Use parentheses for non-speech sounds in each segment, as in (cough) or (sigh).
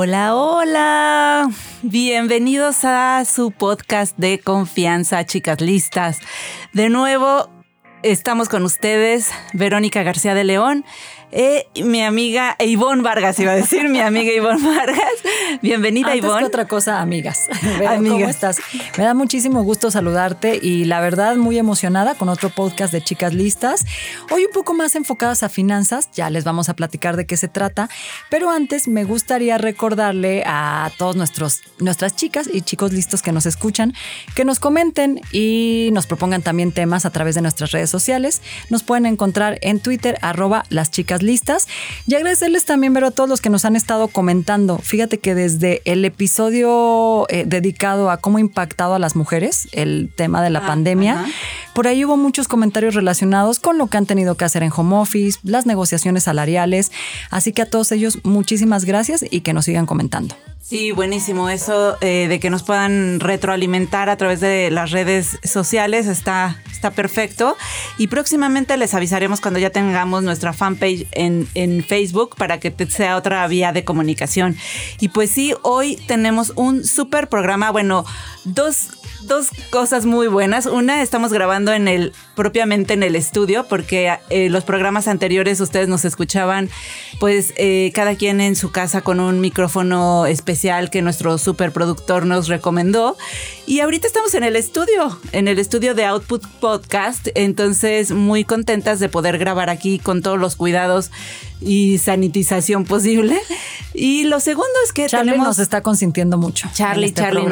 Hola, hola. Bienvenidos a su podcast de confianza, chicas listas. De nuevo, estamos con ustedes, Verónica García de León eh, mi amiga Ivonne Vargas, iba a decir, mi amiga Ivonne Vargas. Bienvenida, Antes Ivonne. Que otra cosa, amigas. (laughs) ¿Cómo estás? Me da muchísimo gusto saludarte y la verdad muy emocionada con otro podcast de Chicas Listas. Hoy un poco más enfocadas a finanzas, ya les vamos a platicar de qué se trata, pero antes me gustaría recordarle a todos nuestros, nuestras chicas y chicos listos que nos escuchan que nos comenten y nos propongan también temas a través de nuestras redes sociales. Nos pueden encontrar en Twitter arroba las chicas listas. Y agradecerles también, ver a todos los que nos han estado comentando. Fíjate que desde el episodio eh, dedicado a cómo ha impactado a las mujeres el tema de la ah, pandemia, por ahí hubo muchos comentarios relacionados con lo que han tenido que hacer en home office, las negociaciones salariales. Así que a todos ellos, muchísimas gracias y que nos sigan comentando. Sí, buenísimo. Eso eh, de que nos puedan retroalimentar a través de las redes sociales está, está perfecto. Y próximamente les avisaremos cuando ya tengamos nuestra fanpage en, en Facebook para que sea otra vía de comunicación. Y pues sí, hoy tenemos un súper programa. Bueno, dos dos cosas muy buenas. Una, estamos grabando en el propiamente en el estudio porque eh, los programas anteriores ustedes nos escuchaban pues eh, cada quien en su casa con un micrófono especial que nuestro superproductor nos recomendó. Y ahorita estamos en el estudio, en el estudio de Output Podcast. Entonces muy contentas de poder grabar aquí con todos los cuidados y sanitización posible. Y lo segundo es que Charlie nos está consintiendo mucho. Charlie, este Charlie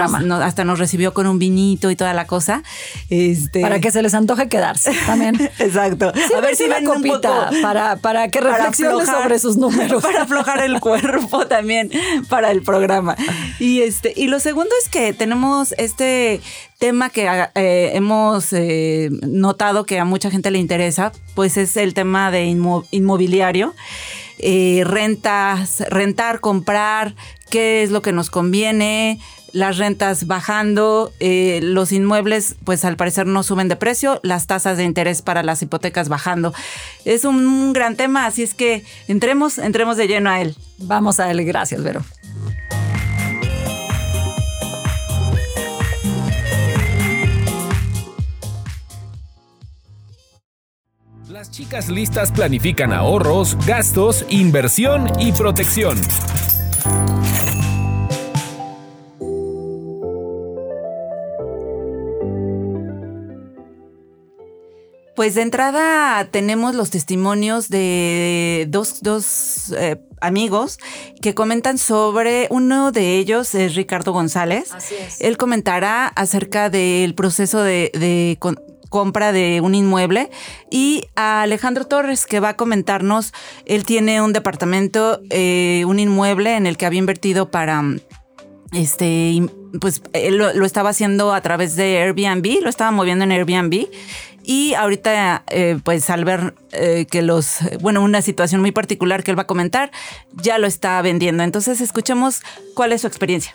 hasta nos recibió con un vinito y toda la cosa. Este, para que se les antoje quedarse también. (laughs) Exacto. a ver si ven copita para, para que reflexionen sobre sus números. (laughs) Para aflojar el cuerpo también para el programa. Y este, y lo segundo es que tenemos este tema que eh, hemos eh, notado que a mucha gente le interesa, pues es el tema de inmobiliario. Eh, rentas, rentar, comprar, qué es lo que nos conviene, las rentas bajando, los inmuebles pues al parecer no suben de precio, las tasas de interés para las hipotecas bajando. Es un gran tema, así es que entremos, entremos de lleno a él. Vamos a él, gracias Vero. Las chicas listas planifican ahorros, gastos, inversión y protección. Pues de entrada tenemos los testimonios de dos, dos eh, amigos que comentan sobre, uno de ellos es Ricardo González. Así es. Él comentará acerca del proceso de, de compra de un inmueble y a Alejandro Torres que va a comentarnos, él tiene un departamento, eh, un inmueble en el que había invertido para este, pues él lo, estaba haciendo a través de Airbnb, lo estaba moviendo en Airbnb. Y ahorita, eh, pues al ver eh, que los, bueno, una situación muy particular que él va a comentar, ya lo está vendiendo. Entonces, escuchemos cuál es su experiencia.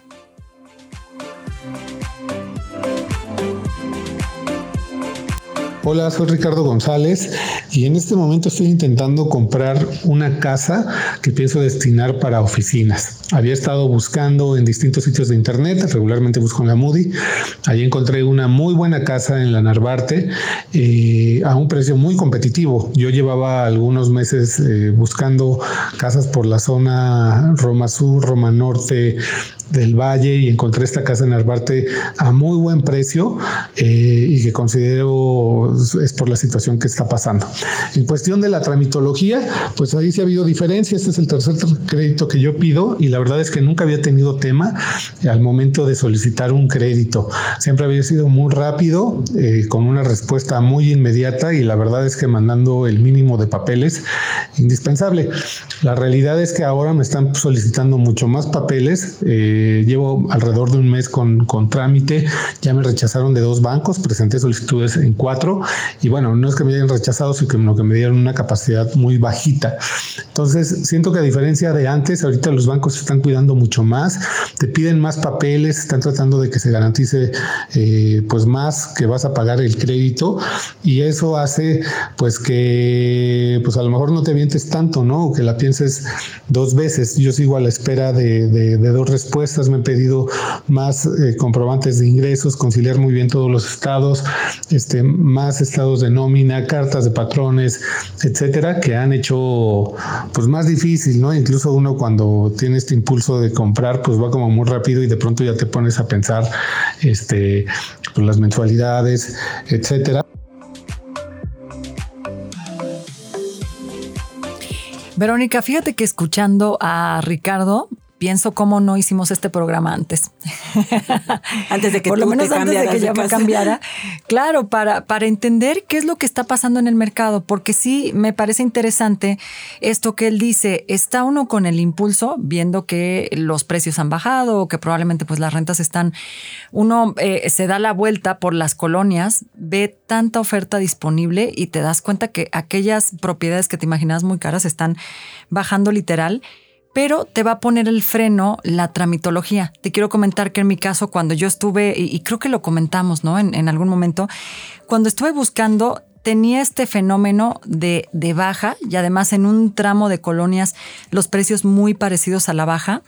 Hola, soy Ricardo González y en este momento estoy intentando comprar una casa que pienso destinar para oficinas. Había estado buscando en distintos sitios de internet, regularmente busco en la Moody. Allí encontré una muy buena casa en la Narvarte eh, a un precio muy competitivo. Yo llevaba algunos meses eh, buscando casas por la zona Roma Sur, Roma Norte, del Valle y encontré esta casa en Arbarte a muy buen precio eh, y que considero es por la situación que está pasando. En cuestión de la tramitología, pues ahí sí ha habido diferencia. Este es el tercer crédito que yo pido y la verdad es que nunca había tenido tema al momento de solicitar un crédito. Siempre había sido muy rápido, eh, con una respuesta muy inmediata y la verdad es que mandando el mínimo de papeles indispensable. La realidad es que ahora me están solicitando mucho más papeles. Eh, llevo alrededor de un mes con, con trámite. Ya me rechazaron de dos bancos, presenté solicitudes en cuatro y bueno, no es que me hayan rechazado, sino que me dieron una capacidad muy bajita. Entonces, siento que a diferencia de antes, ahorita los bancos se están cuidando mucho más, te piden más papeles, están tratando de que se garantice eh, pues más que vas a pagar el crédito y eso hace pues que pues a lo mejor no te vientes tanto, ¿no? O que la pienses dos veces. Yo sigo a la espera de, dos respuestas, me he pedido más eh, comprobantes de ingresos, conciliar muy bien todos los estados, este, más estados de nómina, cartas de patrones, etcétera, que han hecho pues más difícil, ¿no? Incluso uno cuando tiene este impulso de comprar, pues va como muy rápido y de pronto ya te pones a pensar este, pues las mensualidades, etcétera. Verónica, fíjate que escuchando a Ricardo, pienso cómo no hicimos este programa antes. (laughs) antes de que Por lo menos antes de que ya me cambiara. Claro, para, para entender qué es lo que está pasando en el mercado, porque sí me parece interesante esto que él dice, está uno con el impulso, viendo que los precios han bajado, que probablemente pues las rentas están, uno eh, se da la vuelta por las colonias, ve tanta oferta disponible y te das cuenta que aquellas propiedades que te imaginabas muy caras están bajando literal pero te va a poner el freno la tramitología. Te quiero comentar que en mi caso, cuando yo estuve, y, creo que lo comentamos, ¿no? En, algún momento, cuando estuve buscando, tenía este fenómeno de, de baja y además en un tramo de colonias los precios muy parecidos a la baja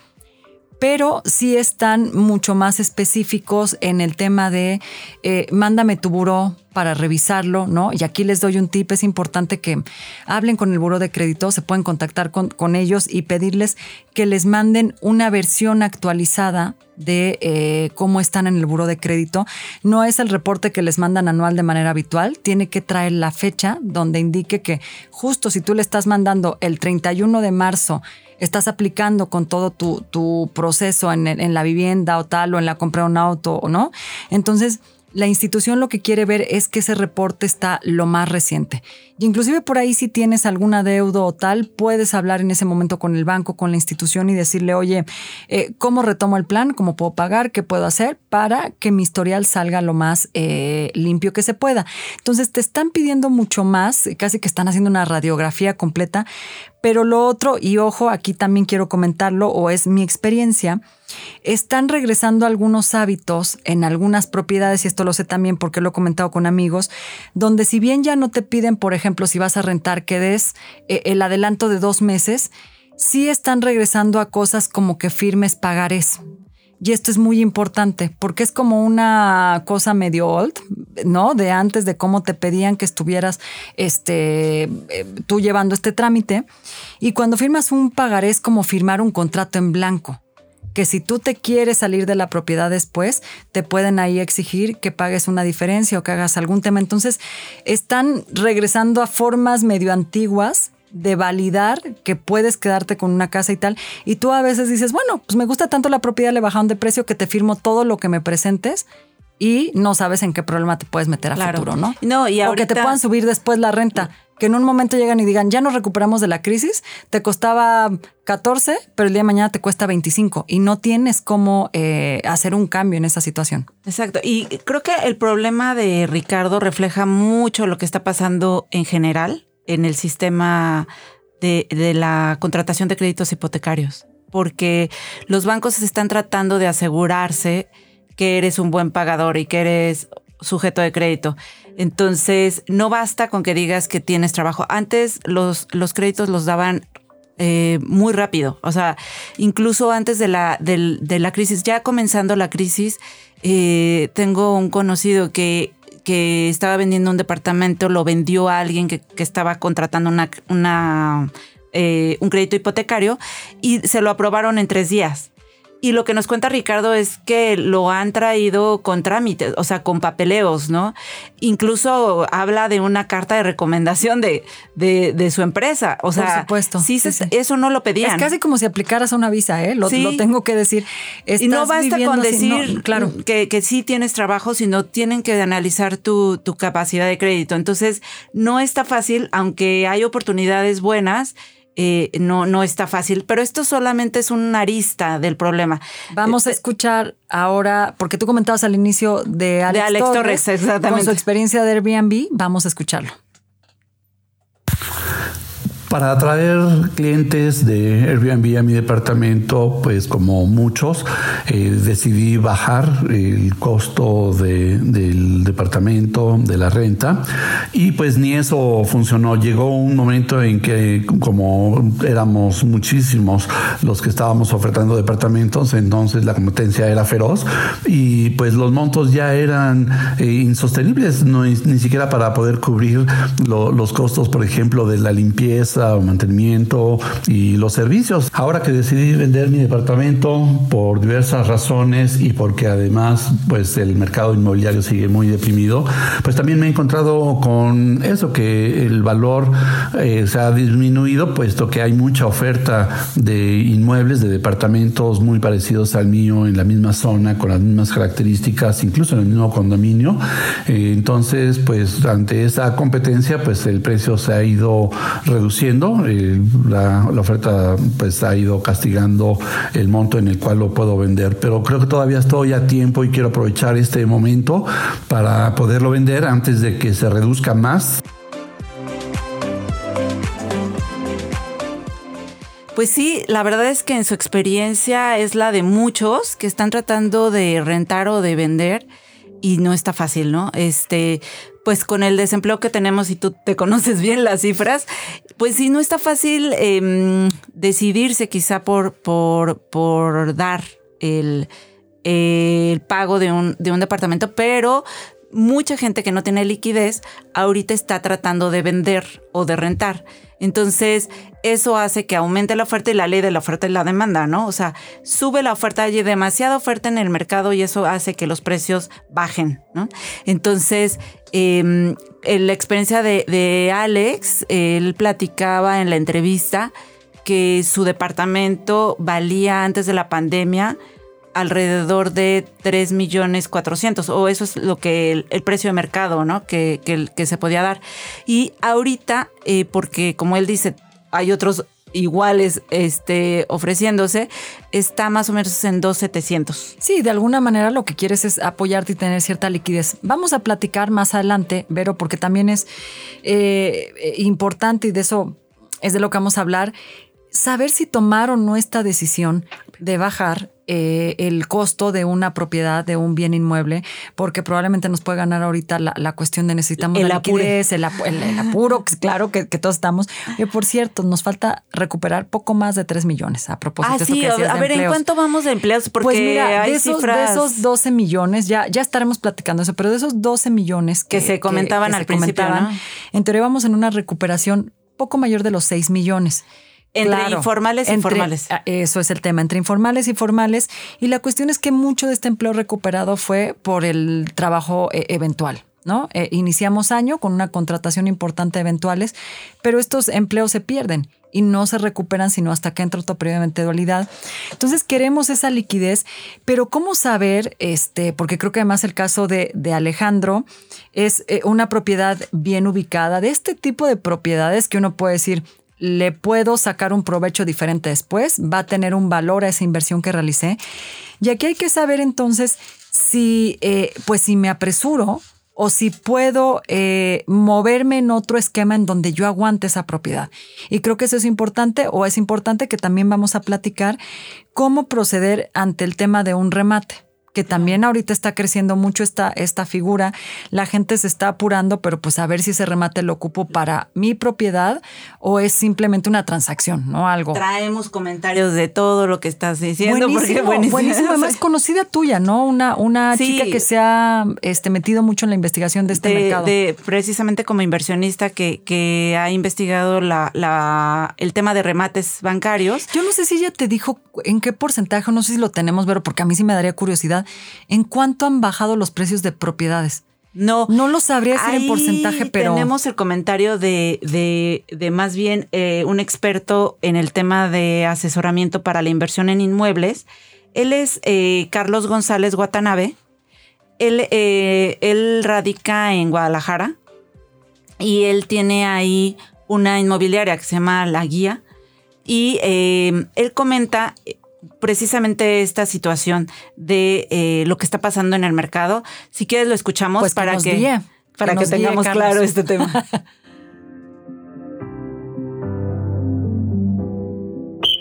pero sí están mucho más específicos en el tema de eh, mándame tu buró para revisarlo, ¿no? Y aquí les doy un tip, es importante que hablen con el buró de crédito, se pueden contactar con, ellos y pedirles que les manden una versión actualizada de eh, cómo están en el buró de crédito. No es el reporte que les mandan anual de manera habitual, tiene que traer la fecha donde indique que justo si tú le estás mandando el 31 de marzo estás aplicando con todo tu, proceso en, en, la vivienda o tal, o en la compra de un auto, o no. Entonces, la institución lo que quiere ver es que ese reporte está lo más reciente. Y inclusive por ahí si tienes alguna deuda o tal, puedes hablar en ese momento con el banco, con la institución y decirle, oye, eh, ¿cómo retomo el plan? ¿Cómo puedo pagar? ¿Qué puedo hacer para que mi historial salga lo más eh, limpio que se pueda? Entonces te están pidiendo mucho más, casi que están haciendo una radiografía completa, pero lo otro, y ojo, aquí también quiero comentarlo, o es mi experiencia, están regresando algunos hábitos en algunas propiedades, y esto lo sé también porque lo he comentado con amigos, donde si bien ya no te piden, por ejemplo, si vas a rentar, que des eh, el adelanto de dos meses, sí están regresando a cosas como que firmes pagares. Y esto es muy importante porque es como una cosa medio old, ¿no? De antes de cómo te pedían que estuvieras este, eh, tú llevando este trámite. Y cuando firmas un pagaré es como firmar un contrato en blanco que si tú te quieres salir de la propiedad después, te pueden ahí exigir que pagues una diferencia o que hagas algún tema. Entonces, están regresando a formas medio antiguas de validar que puedes quedarte con una casa y tal. Y tú a veces dices, bueno, pues me gusta tanto la propiedad, le bajaron de precio que te firmo todo lo que me presentes y no sabes en qué problema te puedes meter a futuro, ¿no? No, y O que te puedan subir después la renta. Que en un momento llegan y digan, ya nos recuperamos de la crisis, te costaba 14, pero el día de mañana te cuesta 25 y no tienes cómo eh, hacer un cambio en esa situación. Exacto. Y creo que el problema de Ricardo refleja mucho lo que está pasando en general en el sistema de, la contratación de créditos hipotecarios, porque los bancos están tratando de asegurarse que eres un buen pagador y que eres sujeto de crédito. Entonces, no basta con que digas que tienes trabajo. Antes los, los créditos los daban eh, muy rápido. O sea, incluso antes de la, de, la crisis, ya comenzando la crisis, eh, tengo un conocido que que estaba vendiendo un departamento lo vendió a alguien que, estaba contratando una, una eh, un crédito hipotecario y se lo aprobaron en tres días. Y lo que nos cuenta Ricardo es que lo han traído con trámites, o sea, con papeleos, ¿no? Incluso habla de una carta de recomendación de, de, su empresa. O sea, Por supuesto. Sí, eso no lo pedían. Es casi como si aplicaras una visa, ¿eh? Lo, tengo que decir. y no basta con decir claro. que, que, sí tienes trabajo, sino tienen que analizar tu, tu capacidad de crédito. Entonces, no está fácil, aunque hay oportunidades buenas eh, no, no está fácil, pero esto solamente es una arista del problema. Vamos a este escuchar ahora, porque tú comentabas al inicio de Alex, de Torres, exactamente. con su experiencia de Airbnb, vamos a escucharlo. Para atraer clientes de Airbnb a mi departamento, pues como muchos, eh, decidí bajar el costo del departamento, de la renta, y pues ni eso funcionó. Llegó un momento en que como éramos muchísimos los que estábamos ofertando departamentos, entonces la competencia era feroz y pues los montos ya eran eh, insostenibles, no, ni siquiera para poder cubrir los costos, por ejemplo, de la limpieza mantenimiento y los servicios. Ahora que decidí vender mi departamento por diversas razones y porque además pues el mercado inmobiliario sigue muy deprimido, pues también me he encontrado con eso que el valor eh, se ha disminuido puesto que hay mucha oferta de inmuebles, de departamentos muy parecidos al mío en la misma zona, con las mismas características, incluso en el mismo condominio. Eh, entonces, pues ante esa competencia, pues el precio se ha ido reduciendo la, oferta pues ha ido castigando el monto en el cual lo puedo vender, pero creo que todavía estoy a tiempo y quiero aprovechar este momento para poderlo vender antes de que se reduzca más. Pues sí, la verdad es que en su experiencia es la de muchos que están tratando de rentar o de vender y no está fácil, ¿no? Este, pues con el desempleo que tenemos y tú te (laughs) conoces bien las cifras, pues sí, no está fácil em, decidirse quizá por, por, por dar el, el pago de un, de un departamento, pero mucha gente que no tiene liquidez ahorita está tratando de vender o de rentar. Entonces, eso hace que aumente la oferta y la ley de la oferta y la demanda, ¿no? O sea, sube la oferta, hay demasiada oferta en el mercado y eso hace que los precios bajen, ¿no? Entonces, en la experiencia de, de Alex, él platicaba en la entrevista que su departamento valía antes de la pandemia alrededor de 3 millones 400 o eso es lo que el, precio de mercado, ¿no? Que, que, se podía dar. Y ahorita, eh, porque como él dice, hay otros iguales este, ofreciéndose, está más o menos en 2,700. Sí, de alguna manera lo que quieres es apoyarte y tener cierta liquidez. Vamos a platicar más adelante, Vero, porque también es eh, importante y de eso es de lo que vamos a hablar, saber si tomaron o no esta decisión de bajar eh, el costo de una propiedad, de un bien inmueble, porque probablemente nos puede ganar ahorita la, cuestión de necesitamos el la liquidez, el, apuro, claro que, todos estamos. Y por cierto, nos falta recuperar poco más de 3 millones a propósito ah, sí, a ver, ¿en cuánto vamos de empleados? Porque pues mira, de, esos, de esos 12 millones, ya, ya estaremos platicando eso, pero de esos 12 millones que, se comentaban al principio, en teoría vamos en una recuperación poco mayor de los 6 millones. Entre informales y formales. Ah, eso es el tema, entre informales y formales. Y la cuestión es que mucho de este empleo recuperado fue por el trabajo eh, eventual. ¿no? Eh, iniciamos año con una contratación importante de eventuales, pero estos empleos se pierden y no se recuperan sino hasta que entra otro periodo de dualidad. Entonces queremos esa liquidez, pero ¿cómo saber? Este, porque creo que además el caso de, de Alejandro es eh, una propiedad bien ubicada, de este tipo de propiedades que uno puede decir, le puedo sacar un provecho diferente después, va a tener un valor a esa inversión que realicé. Y aquí hay que saber entonces si, eh, pues si me apresuro o si puedo eh, moverme en otro esquema en donde yo aguante esa propiedad. Y creo que eso es importante o es importante que también vamos a platicar cómo proceder ante el tema de un remate que también ahorita está creciendo mucho esta, esta figura. La gente se está apurando, pero pues a ver si ese remate lo ocupo para mi propiedad o es simplemente una transacción, ¿no? Algo. Traemos comentarios de todo lo que estás diciendo. Buenísimo, porque buenísimo. (laughs) Además, conocida tuya, ¿no? Una, una chica que se ha este, metido mucho en la investigación de este mercado. De, precisamente como inversionista que, que ha investigado la, la, el tema de remates bancarios. Yo no sé si ella te dijo en qué porcentaje, no sé si lo tenemos, pero porque a mí sí me daría curiosidad en cuánto han bajado los precios de propiedades. No, no lo sabría decir en porcentaje, pero. Tenemos el comentario de, de, más bien eh, un experto en el tema de asesoramiento para la inversión en inmuebles. Él es eh, Carlos González Guatanabe. Él, eh, él radica en Guadalajara y él tiene ahí una inmobiliaria que se llama La Guía. Y él comenta precisamente esta situación de eh, lo que está pasando en el mercado. Si quieres lo escuchamos pues para que, para que, tengamos claro este tema. (laughs)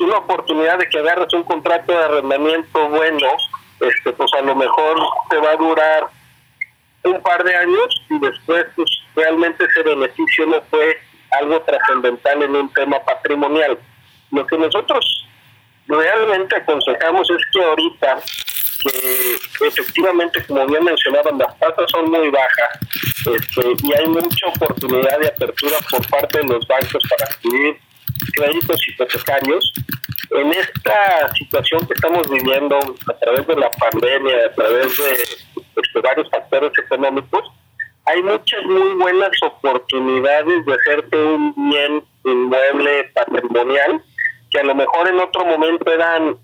una oportunidad de que agarres un contrato de arrendamiento bueno, este, pues a lo mejor te va a durar un par de años y después pues realmente ese beneficio no fue algo trascendental en un tema patrimonial. Lo que nosotros realmente aconsejamos es que ahorita, que efectivamente, como bien mencionaban, las tasas son muy bajas este, y hay mucha oportunidad de apertura por parte de los bancos para adquirir créditos hipotecarios. En esta situación que estamos viviendo a través de la pandemia, a través de, de varios factores económicos, hay muchas muy buenas oportunidades de hacerte un bien inmueble patrimonial que a lo mejor en otro momento eran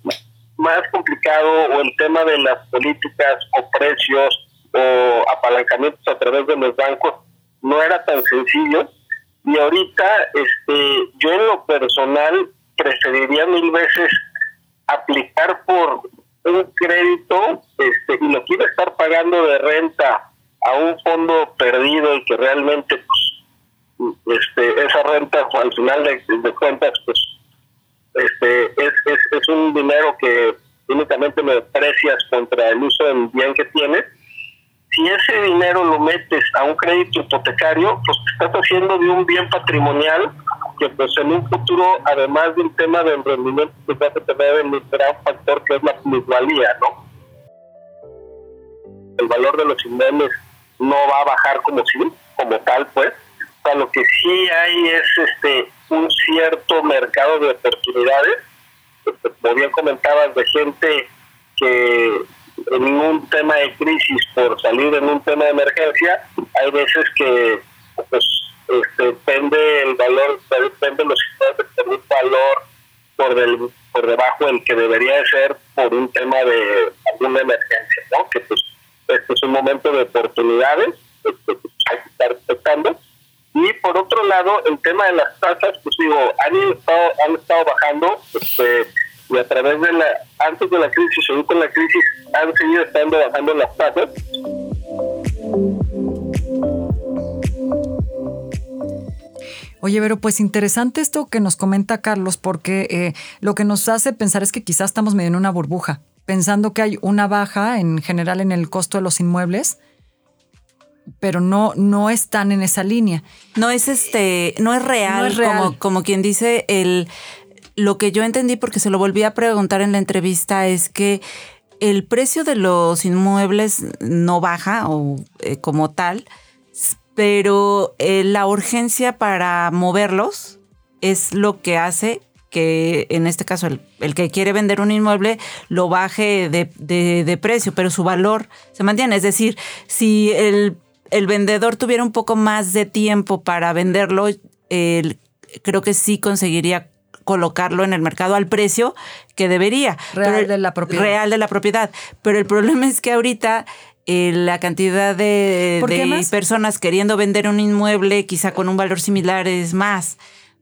más complicado o el tema de las políticas o precios o apalancamientos a través de los bancos no era tan sencillo. Y ahorita este yo en lo personal preferiría mil veces aplicar por un crédito este y lo quiero estar pagando de renta a un fondo perdido y que realmente pues, este esa renta al final de, de cuentas pues este, es, es, es un dinero que únicamente lo desprecias contra el uso del bien que tienes. Si ese dinero lo metes a un crédito hipotecario, pues estás haciendo de un bien patrimonial que pues en un futuro, además del tema de emprendimiento, pues va a tener el gran factor que es la plusvalía, ¿no? El valor de los inmuebles no va a bajar como si, como tal, pues. O sea, lo que sí hay es este un cierto mercado de oportunidades, como bien comentabas, de gente que en un tema de crisis por salir en un tema de emergencia, hay veces que pues, este, depende el valor, depende los por un valor por, del, por debajo del que debería de ser por un tema de alguna emergencia, ¿no? Que pues este es un momento de oportunidades, este, hay que estar respetando y por otro lado, el tema de las tasas, pues digo, han estado, han estado bajando, este, y a través de la, antes de la crisis, según con la crisis, han seguido estando bajando las tasas. Oye, pero pues interesante esto que nos comenta Carlos, porque eh, lo que nos hace pensar es que quizás estamos medio en una burbuja, pensando que hay una baja en general en el costo de los inmuebles, pero no, no están en esa línea. No es este, no es real, Como, como quien dice el lo que yo entendí, porque se lo volví a preguntar en la entrevista, es que el precio de los inmuebles no baja o eh, como tal, pero eh, la urgencia para moverlos es lo que hace que en este caso el, que quiere vender un inmueble lo baje de, de, precio, pero su valor se mantiene. Es decir, si el el vendedor tuviera un poco más de tiempo para venderlo, creo que sí conseguiría colocarlo en el mercado al precio que debería. Real de la propiedad. Real de la propiedad. Pero el problema es que ahorita eh, la cantidad de, personas queriendo vender un inmueble quizá con un valor similar es más.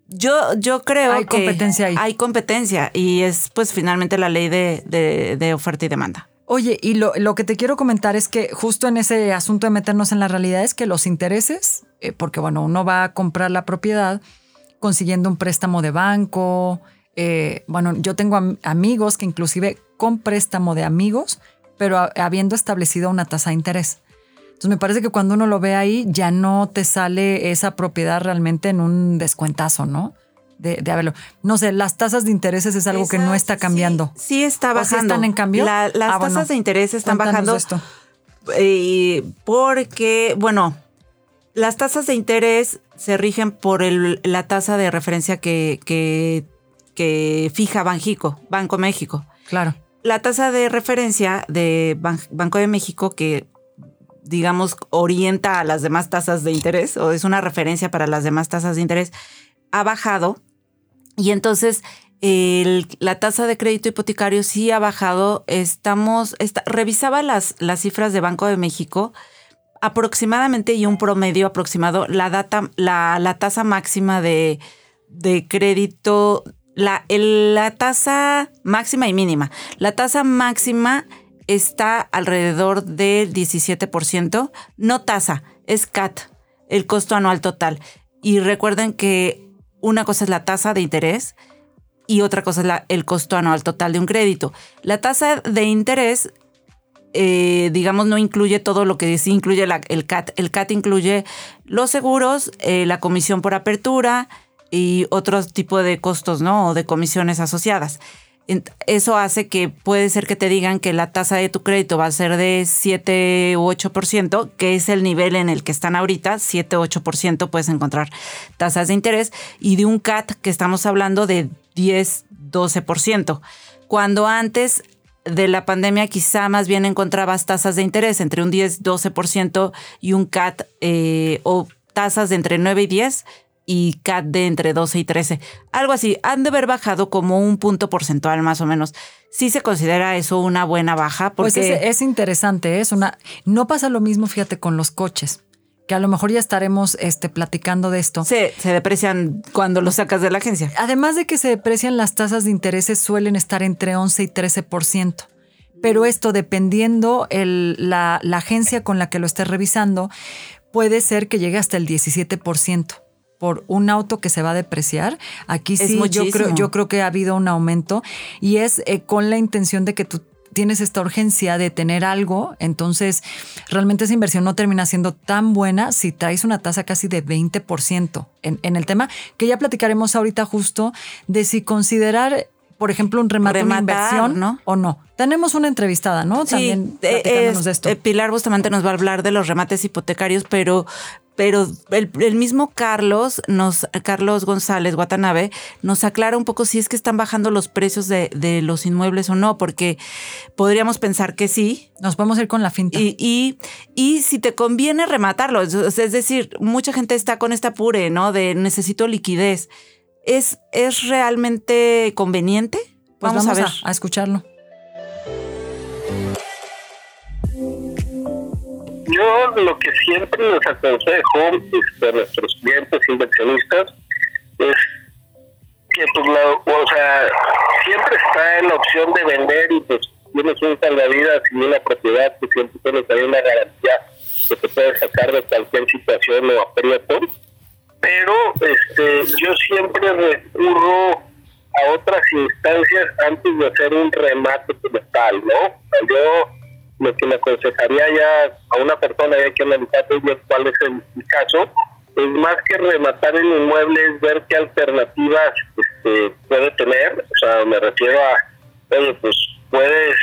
Yo, yo creo hay que competencia hay competencia y es pues finalmente la ley de oferta y demanda. Oye, y lo, que te quiero comentar es que justo en ese asunto de meternos en la realidad es que los intereses, eh, porque bueno, uno va a comprar la propiedad consiguiendo un préstamo de banco. Eh, bueno, yo tengo amigos que inclusive con préstamo de amigos pero habiendo establecido una tasa de interés. Entonces me parece que cuando uno lo ve ahí ya no te sale esa propiedad realmente en un descuentazo, ¿no? De, de haberlo. No sé, las tasas de intereses es algo que no está cambiando. Sí, está bajando. están en cambio? las ah, tasas de interés están bajando. Esto. Eh, porque, bueno, las tasas de interés se rigen por la tasa de referencia que, que, que fija Banjico, Banco México. Claro. La tasa de referencia de Banco de México, que digamos, orienta a las demás tasas de interés o es una referencia para las demás tasas de interés, ha bajado y entonces la tasa de crédito hipotecario sí ha bajado. Estamos, revisaba las, las cifras de Banco de México aproximadamente y un promedio aproximado, la, data, la, la tasa máxima de, de crédito, la, la tasa máxima y mínima. La tasa máxima está alrededor del 17%, no tasa, es CAT, el costo anual total. Y recuerden que una cosa es la tasa de interés y otra cosa es el costo anual total de un crédito. La tasa de interés, eh, digamos, no incluye todo lo que sí incluye el CAT. El CAT incluye los seguros, eh, la comisión por apertura y otros tipo de costos, ¿no? O de comisiones asociadas. Eso hace que puede ser que te digan que la tasa de tu crédito va a ser de 7 u 8%, que es el nivel en el que están ahorita, 7 u 8% puedes encontrar tasas de interés, y de un CAT que estamos hablando de 10, 12%. Cuando antes de la pandemia quizá más bien encontrabas tasas de interés entre un 10, 12% y un CAT eh, o tasas de entre 9 y 10 y CAT de entre 12 y 13. Algo así, han de haber bajado como un punto porcentual más o menos. Sí se considera eso una buena baja pues porque... Pues es, interesante, es una... No pasa lo mismo, fíjate, con los coches que a lo mejor ya estaremos este, platicando de esto. Se, se deprecian cuando lo sacas de la agencia. Además de que se deprecian, las tasas de intereses suelen estar entre 11 y 13%. Pero esto, dependiendo el, la, la agencia con la que lo estés revisando, puede ser que llegue hasta el 17% por un auto que se va a depreciar. Aquí sí, yo creo, yo creo que ha habido un aumento y es eh, con la intención de que tú tienes esta urgencia de tener algo, entonces realmente esa inversión no termina siendo tan buena si traes una tasa casi de 20% en, en el tema, que ya platicaremos ahorita justo de si considerar por ejemplo, un remate, de inversión ¿no? o no. Tenemos una entrevistada, ¿no? También eh, de esto. Eh, Pilar Bustamante nos va a hablar de los remates hipotecarios, pero pero el, mismo Carlos, nos, Carlos González Guatanabe, nos aclara un poco si es que están bajando los precios de, los inmuebles o no, porque podríamos pensar que sí. Nos a ir con la finta. Y, y, si te conviene rematarlo, es decir, mucha gente está con esta apure, ¿no? De necesito liquidez. ¿Es, es realmente conveniente? Pues vamos, a, ver. a escucharlo. Yo lo que siempre les aconsejo este, a nuestros clientes inversionistas es que, pues, o sea, siempre está en la opción de vender y pues tienes un salvavidas y una propiedad que siempre tienes ahí una garantía que te puede sacar de cualquier situación o aprieto. Pero este, yo siempre recurro a otras instancias antes de hacer un remate como tal, ¿no? Yo lo que le aconsejaría ya a una persona, hay que analizar cuál es el, caso, es más que rematar el inmueble, es ver qué alternativas este, puede tener. O sea, me refiero a, bueno, pues puedes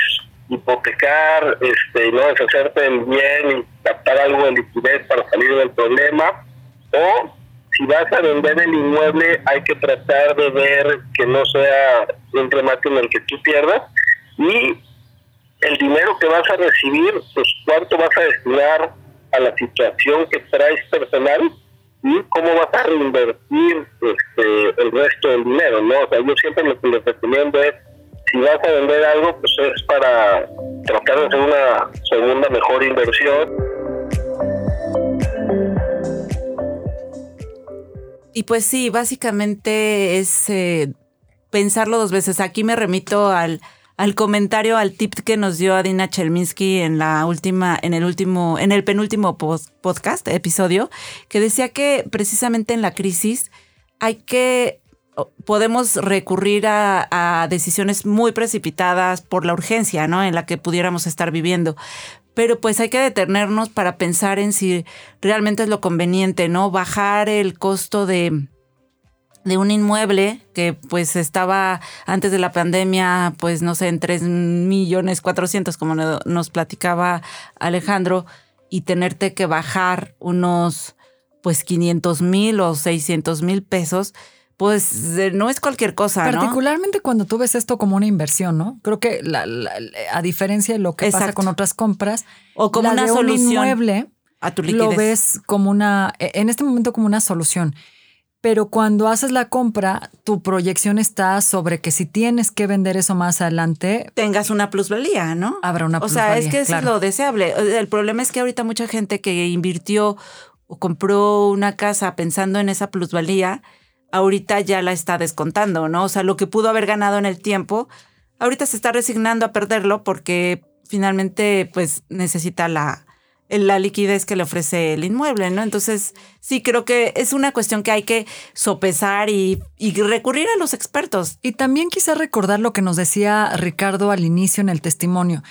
hipotecar, este, no deshacerte del bien y captar algo de liquidez para salir del problema. O si vas a vender el inmueble, hay que tratar de ver que no sea un remate en el que tú pierdas. Y el dinero que vas a recibir, pues cuánto vas a destinar a la situación que traes personal y cómo vas a reinvertir este, el resto del dinero, ¿no? O sea, yo siempre lo que les recomiendo es, si vas a vender algo, pues es para tratar de hacer una segunda mejor inversión. Y pues sí, básicamente es eh, pensarlo dos veces. Aquí me remito al al comentario, al tip que nos dio Adina Chelminsky en la última, en el último, en el penúltimo podcast, episodio, que decía que precisamente en la crisis hay que podemos recurrir a, decisiones muy precipitadas por la urgencia, ¿no? En la que pudiéramos estar viviendo. Pero pues hay que detenernos para pensar en si realmente es lo conveniente, ¿no? Bajar el costo de, de un inmueble que pues estaba antes de la pandemia, pues no sé, en 3 millones 400, como nos platicaba Alejandro, y tenerte que bajar unos pues 500 mil o 600 mil pesos, pues no es cualquier cosa, Particularmente cuando tú ves esto como una inversión, ¿no? Creo que a diferencia de lo que pasa con otras compras, o como una solución inmueble, a tu liquidez. lo ves como una, e, en este momento como una solución. Pero cuando haces la compra, tu proyección está sobre que si tienes que vender eso más adelante, tengas una plusvalía, ¿no? Habrá una plusvalía. O sea, es que eso es lo deseable. El problema es que ahorita mucha gente que invirtió o compró una casa pensando en esa plusvalía, ahorita ya la está descontando, ¿no? O sea, lo que pudo haber ganado en el tiempo, ahorita se está resignando a perderlo porque finalmente pues necesita la, la liquidez que le ofrece el inmueble, ¿no? Entonces, sí, creo que es una cuestión que hay que sopesar y, y, recurrir a los expertos. Y también quizá recordar lo que nos decía Ricardo al inicio en el testimonio.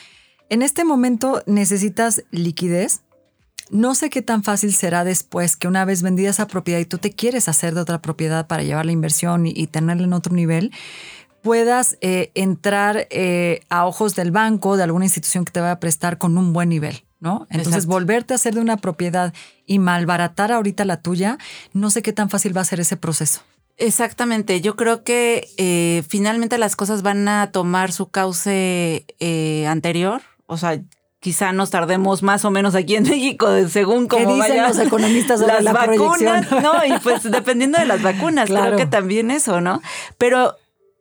En este momento necesitas liquidez no sé qué tan fácil será después que una vez vendida esa propiedad y tú te quieres hacer de otra propiedad para llevar la inversión y, tenerla en otro nivel, puedas eh, entrar eh, a ojos del banco, de alguna institución que te vaya a prestar con un buen nivel. ¿No? Entonces, volverte a hacer de una propiedad y malbaratar ahorita la tuya, no sé qué tan fácil va a ser ese proceso. Exactamente, yo creo que eh, finalmente las cosas van a tomar su cauce anterior, o sea, quizá nos tardemos más o menos aquí en (laughs) México, según como dicen los economistas de las vacunas, (laughs) no, y pues dependiendo de las vacunas, creo que también eso, ¿no? Pero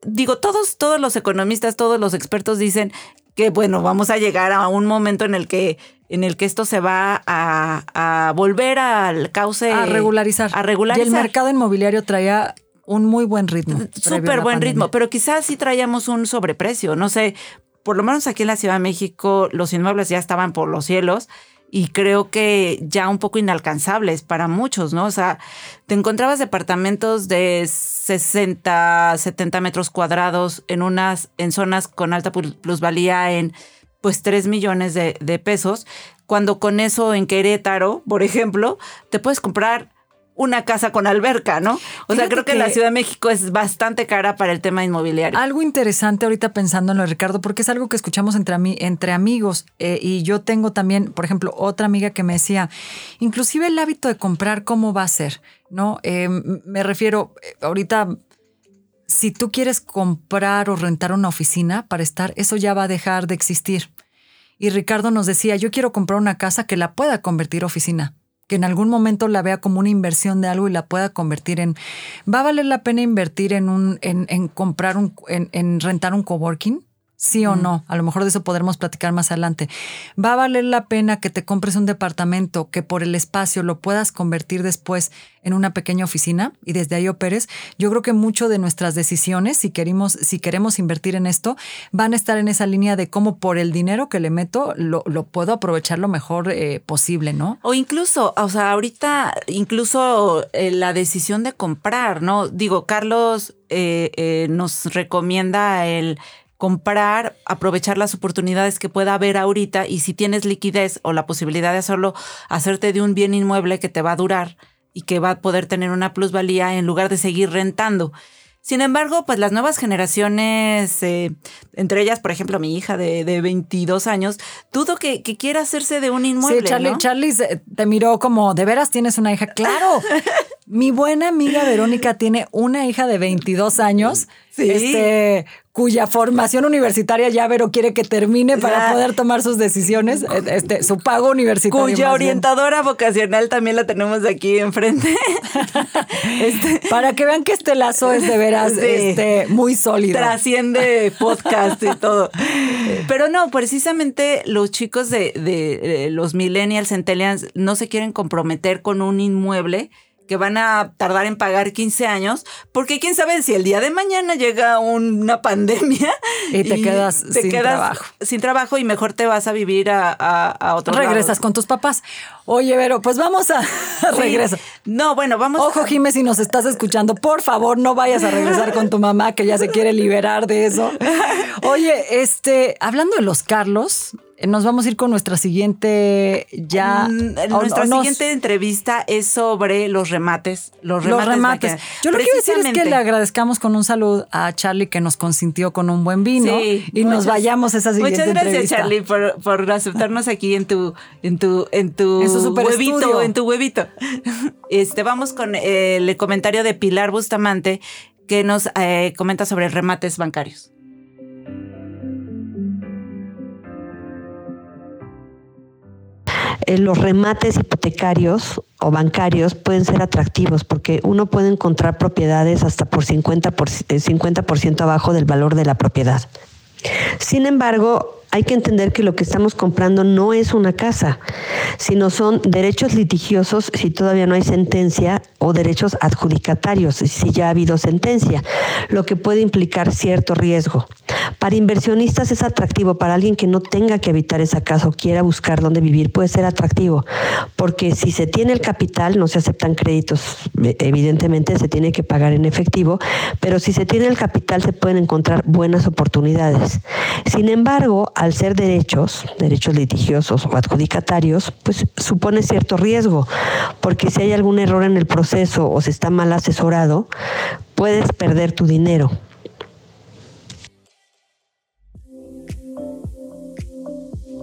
digo, todos, todos los economistas, todos los expertos dicen que bueno, vamos a llegar a un momento en el que en el que esto se va a, volver al cauce a regularizar. A regularizar. Y el mercado inmobiliario traía un muy buen ritmo. Súper buen ritmo, pero quizás sí traíamos un sobreprecio. No sé, por lo menos aquí en la Ciudad de México, los inmuebles ya estaban por los cielos y creo que ya un poco inalcanzables para muchos, ¿no? O sea, te encontrabas departamentos de 60, 70 metros cuadrados en unas, en zonas con alta plusvalía en pues 3 millones de, de pesos, cuando con eso en Querétaro, por ejemplo, te puedes comprar una casa con alberca, ¿no? O sea, creo que, la Ciudad de México es bastante cara para el tema inmobiliario. Algo interesante ahorita pensando en lo Ricardo, porque es algo que escuchamos entre, entre amigos eh, y yo tengo también, por ejemplo, otra amiga que me decía, inclusive el hábito de comprar, ¿cómo va a ser? ¿No? Eh, me refiero, eh, ahorita si tú quieres comprar o rentar una oficina para estar, eso ya va a dejar de existir. Y Ricardo nos decía, yo quiero comprar una casa que la pueda convertir oficina que en algún momento la vea como una inversión de algo y la pueda convertir en, ¿va a valer la pena invertir en un, en, en comprar un, en, en rentar un coworking? Sí o no. A lo mejor de eso podremos platicar más adelante. ¿Va a valer la pena que te compres un departamento que por el espacio lo puedas convertir después en una pequeña oficina y desde ahí operes? Yo creo que mucho de nuestras decisiones, si queremos, si queremos invertir en esto, van a estar en esa línea de cómo por el dinero que le meto lo, puedo aprovechar lo mejor eh, posible, ¿no? O incluso, o sea, ahorita incluso eh, la decisión de comprar, ¿no? Digo, Carlos eh, nos recomienda el comprar, aprovechar las oportunidades que pueda haber ahorita y si tienes liquidez o la posibilidad de hacerlo, hacerte de un bien inmueble que te va a durar y que va a poder tener una plusvalía en lugar de seguir rentando. Sin embargo, pues las nuevas generaciones, eh, entre ellas, por ejemplo, mi hija de, de 22 años, dudo que, quiera hacerse de un inmueble. Sí, Charlie, Charlie te miró como, ¿de veras tienes una hija? Claro. (laughs) mi buena amiga Verónica tiene una hija de 22 años. Sí. Este, cuya formación universitaria ya Vero quiere que termine para poder tomar sus decisiones, eh, este, su pago universitario. Cuya orientadora vocacional también la tenemos aquí enfrente. (laughs) Este, para que vean que este lazo es de veras este, muy sólido. Trasciende podcast y todo. Pero no, precisamente los chicos de, de, los millennials, centennials, no se quieren comprometer con un inmueble que van a tardar en pagar 15 años, porque quién sabe si el día de mañana llega una pandemia y te quedas sin trabajo. Sin trabajo y mejor te vas a vivir a, a, otro Regresas con tus papás. Oye, Vero, pues vamos a, (laughs) regresar. No, bueno, vamos. Ojo, Jiménez, si nos estás escuchando, por favor, no vayas a regresar con tu mamá que ya se quiere liberar de eso. (laughs) Oye, este, hablando de los Carlos, nos vamos a ir con nuestra siguiente ya. Mm, nuestra siguiente entrevista es sobre los remates. Los remates. Yo lo que quiero decir es que le agradezcamos con un saludo a Charlie que nos consintió con un buen vino y nos vayamos a esa siguiente Muchas gracias, Charlie, por, aceptarnos aquí en tu, en tu, en tu huevito, en tu huevito. (laughs) Este, vamos con el comentario de Pilar Bustamante que nos eh, comenta sobre remates bancarios. Eh, los remates hipotecarios o bancarios pueden ser atractivos porque uno puede encontrar propiedades hasta por 50%, por, 50 eh, abajo del valor de la propiedad. Sin embargo, hay que entender que lo que estamos comprando no es una casa, sino son derechos litigiosos si todavía no hay sentencia o derechos adjudicatarios si ya ha habido sentencia, lo que puede implicar cierto riesgo. Para inversionistas es atractivo, para alguien que no tenga que habitar esa casa o quiera buscar dónde vivir, puede ser atractivo, porque si se tiene el capital, no se aceptan créditos, evidentemente se tiene que pagar en efectivo, pero si se tiene el capital se pueden encontrar buenas oportunidades. Sin embargo, al ser derechos, derechos litigiosos o adjudicatarios, pues supone cierto riesgo, porque si hay algún error en el proceso o se está mal asesorado, puedes perder tu dinero.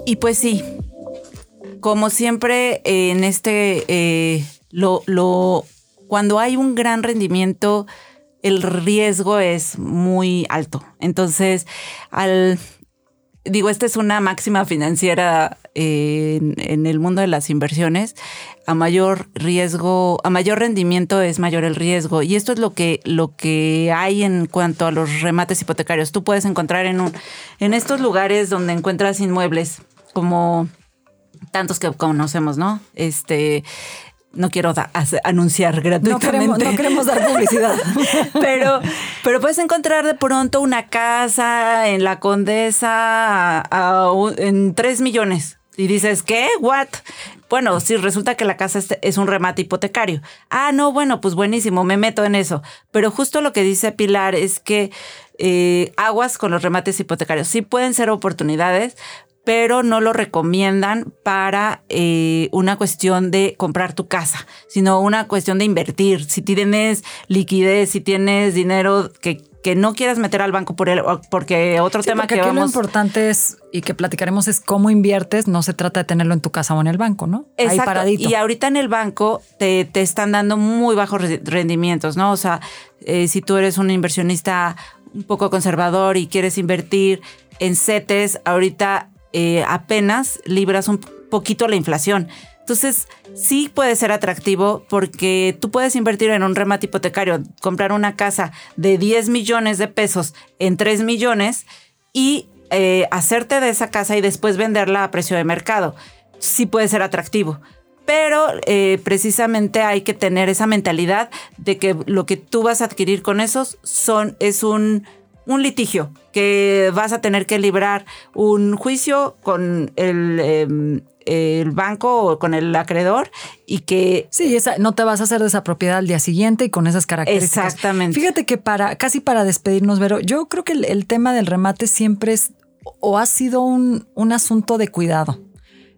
Y pues sí, como siempre en este, eh, lo, lo, cuando hay un gran rendimiento, el riesgo es muy alto. Entonces, al digo, esta es una máxima financiera en, el mundo de las inversiones. A mayor riesgo, a mayor rendimiento es mayor el riesgo. Y esto es lo que, lo que hay en cuanto a los remates hipotecarios. Tú puedes encontrar en, un, en estos lugares donde encuentras inmuebles, como tantos que conocemos, ¿no? Este, no quiero anunciar gratuitamente. No queremos, dar publicidad. (laughs) pero, pero puedes encontrar de pronto una casa en la Condesa en 3 millones. Y dices, ¿qué? ¿What? Bueno, si resulta que la casa es, un remate hipotecario. Ah, no, bueno, pues buenísimo, me meto en eso. Pero justo lo que dice Pilar es que eh, aguas con los remates hipotecarios. Sí pueden ser oportunidades, pero no lo recomiendan para eh, una cuestión de comprar tu casa, sino una cuestión de invertir. Si tienes liquidez, si tienes dinero que, que no quieras meter al banco por él, porque otro tema que aquí lo importante es y que platicaremos es cómo inviertes, no se trata de tenerlo en tu casa o en el banco, ¿no? Exacto. Ahí paradito. Y ahorita en el banco te, te están dando muy bajos rendimientos, ¿no? O sea, eh, si tú eres un inversionista un poco conservador y quieres invertir en CETES, ahorita eh, apenas libras un poquito la inflación. Entonces, sí puede ser atractivo porque tú puedes invertir en un remate hipotecario, comprar una casa de 10 millones de pesos en 3 millones y eh, hacerte de esa casa y después venderla a precio de mercado. Sí puede ser atractivo. Pero eh, precisamente hay que tener esa mentalidad de que lo que tú vas a adquirir con esos son, es un un litigio que vas a tener que librar un juicio con el, em, el banco o con el acreedor y que... Sí, esa, no te vas a hacer de esa propiedad al día siguiente y con esas características. Exactamente. Fíjate que para, casi para despedirnos, Vero, yo creo que el, tema del remate siempre es o ha sido un, un asunto de cuidado.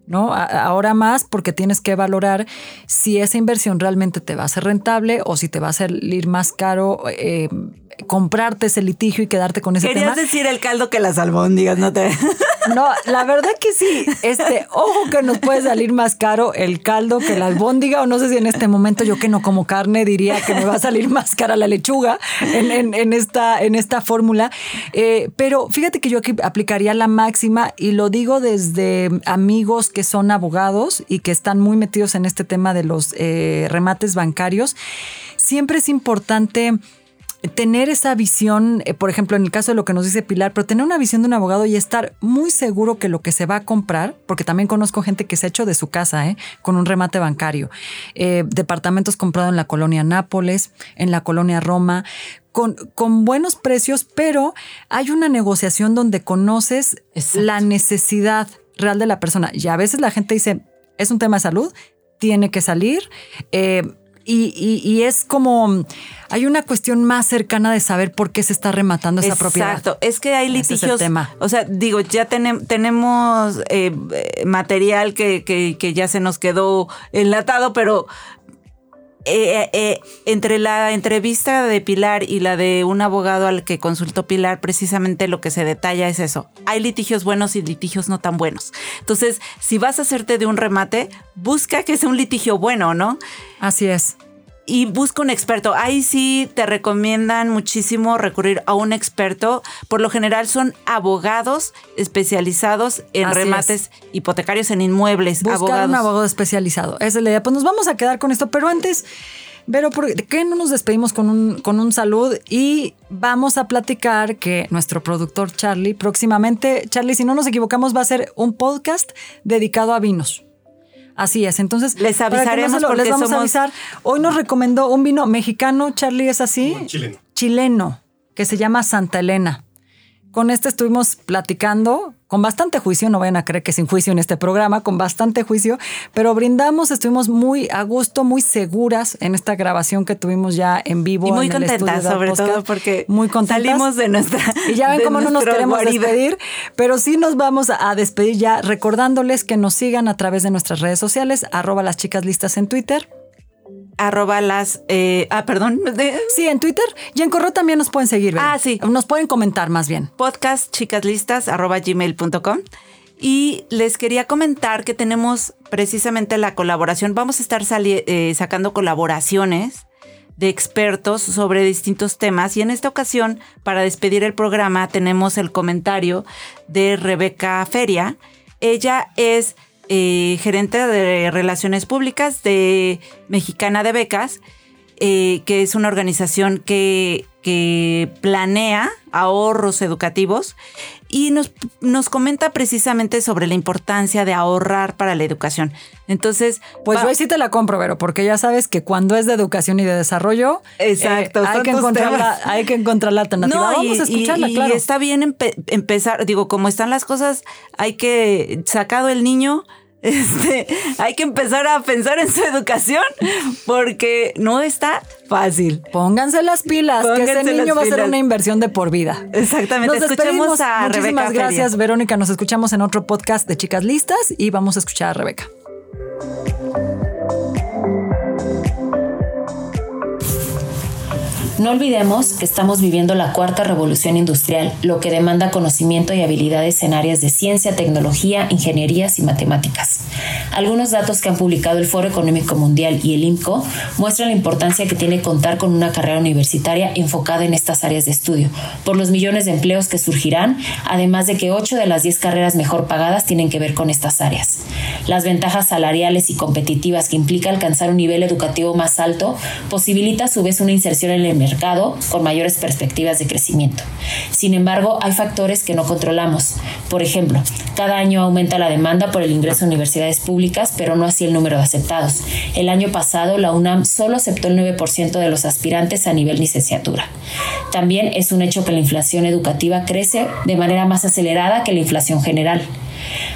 ¿no? Ahora más porque tienes que valorar si esa inversión realmente te va a ser rentable o si te va a salir más caro eh, comprarte ese litigio y quedarte con ese Querías decir el caldo que las albóndigas, no te. (laughs) No, la verdad que sí. Este, ojo que nos puede salir más caro el caldo que la albóndiga, o no sé si en este momento yo que no como carne diría que me va a salir más cara la lechuga en, esta, en esta fórmula. Eh, pero fíjate que yo aquí aplicaría la máxima y lo digo desde amigos que son abogados y que están muy metidos en este tema de los eh, remates bancarios. Siempre es importante tener esa visión, eh, por ejemplo, en el caso de lo que nos dice Pilar, pero tener una visión de un abogado y estar muy seguro que lo que se va a comprar, porque también conozco gente que se ha hecho de su casa, ¿eh? con un remate bancario, eh, departamentos comprados en la colonia Nápoles, en la colonia Roma, con, con, buenos precios, pero hay una negociación donde conoces la necesidad real de la persona. Y a veces la gente dice, es un tema de salud, tiene que salir. Eh, y, es como, hay una cuestión más cercana de saber por qué se está rematando esa propiedad. Exacto, es que hay litigios. O sea, digo, ya tenemos eh, material que, que, ya se nos quedó enlatado, pero eh, eh, entre la entrevista de Pilar y la de un abogado al que consultó Pilar, precisamente lo que se detalla es eso. Hay litigios buenos y litigios no tan buenos. Entonces, si vas a hacerte de un remate, busca que sea un litigio bueno, ¿no? Así es y busca un experto. Ahí sí te recomiendan muchísimo recurrir a un experto. Por lo general son abogados especializados en remates hipotecarios en inmuebles. Buscar un abogado especializado. Esa es la idea. Pues nos vamos a quedar con esto, pero antes... Pero ¿por qué no nos despedimos con un, con un salud? Y vamos a platicar que nuestro productor Charlie próximamente, Charlie, si no nos equivocamos, va a ser un podcast dedicado a vinos. Así es. Entonces, les avisaremos les vamos a avisar. Hoy nos recomendó un vino mexicano, Charlie, ¿es así? chileno. Chileno, que se llama Santa Elena. Con este estuvimos platicando con bastante juicio, no vayan a creer que sin juicio en este programa, con bastante juicio, pero brindamos, estuvimos muy a gusto, muy seguras en esta grabación que tuvimos ya en vivo. Y muy contentas, sobre todo porque muy salimos de nuestra. Y ya ven cómo no nos queremos despedir, pero sí nos vamos a despedir ya recordándoles que nos sigan a través de nuestras redes sociales, arroba las chicas listas en Twitter arroba las... Eh, ah, perdón. (laughs) Sí, en Twitter. Y en correo también nos pueden seguir. Ah, sí. Nos pueden comentar más bien. Podcast chicaslistas arroba gmail.com. Y les quería comentar que tenemos precisamente la colaboración. Vamos a estar eh, sacando colaboraciones de expertos sobre distintos temas. Y en esta ocasión, para despedir el programa, tenemos el comentario de Rebeca Feria. Ella es eh, gerente de Relaciones Públicas de Mexicana de Becas, eh, que es una organización que, que planea ahorros educativos y nos, nos, comenta precisamente sobre la importancia de ahorrar para la educación. Entonces, pues yo ahí sí te la compro, Vero, porque ya sabes que cuando es de educación y de desarrollo, exacto, eh, hay, que encontrar la, hay que encontrar la alternativa. Vamos a escucharla, y, claro. Y está bien empezar, digo, como están las cosas, hay que sacado el niño (laughs) este, hay que empezar a pensar en su educación porque no está fácil. Pónganse las pilas, que ese niño va a ser una inversión de por vida. Exactamente. Nos escuchemos a Muchísimas gracias, Verónica. Nos escuchamos en otro podcast de Chicas Listas y vamos a escuchar a Rebeca. No olvidemos que estamos viviendo la cuarta revolución industrial, lo que demanda conocimiento y habilidades en áreas de ciencia, tecnología, ingenierías y matemáticas. Algunos datos que han publicado el Foro Económico Mundial y el IMCO muestran la importancia que tiene contar con una carrera universitaria enfocada en estas áreas de estudio, por los millones de empleos que surgirán, además de que 8 de las 10 carreras mejor pagadas tienen que ver con estas áreas. Las ventajas salariales y competitivas que implica alcanzar un nivel educativo más alto posibilita a su vez una inserción en el mercado con mayores perspectivas de crecimiento. Sin embargo, hay factores que no controlamos. Por ejemplo, cada año aumenta la demanda por el ingreso a universidades públicas, pero no así el número de aceptados. El año pasado, la UNAM solo aceptó el 9% de los aspirantes a nivel licenciatura. También es un hecho que la inflación educativa crece de manera más acelerada que la inflación general.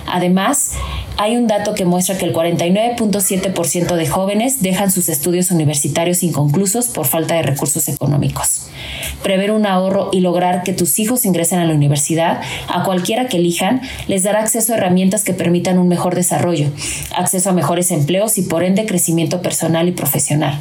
Además, hay un dato que muestra que el 49.7% de jóvenes dejan sus estudios universitarios inconclusos por falta de recursos económicos. Prever un ahorro y lograr que tus hijos ingresen a la universidad, a cualquiera que elijan, les dará acceso a herramientas que permitan un mejor desarrollo, acceso a mejores empleos y por ende crecimiento personal y profesional.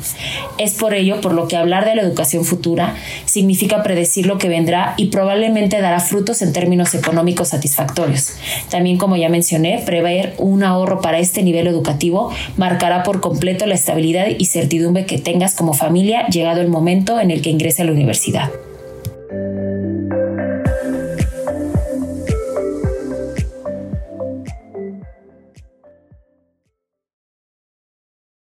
Es por ello por lo que hablar de la educación futura significa predecir lo que vendrá y probablemente dará frutos en términos económicos satisfactorios. También, como ya mencioné, prever un ahorro para este nivel educativo marcará por completo la estabilidad y certidumbre que tengas como familia llegado el momento en el que ingrese a la universidad.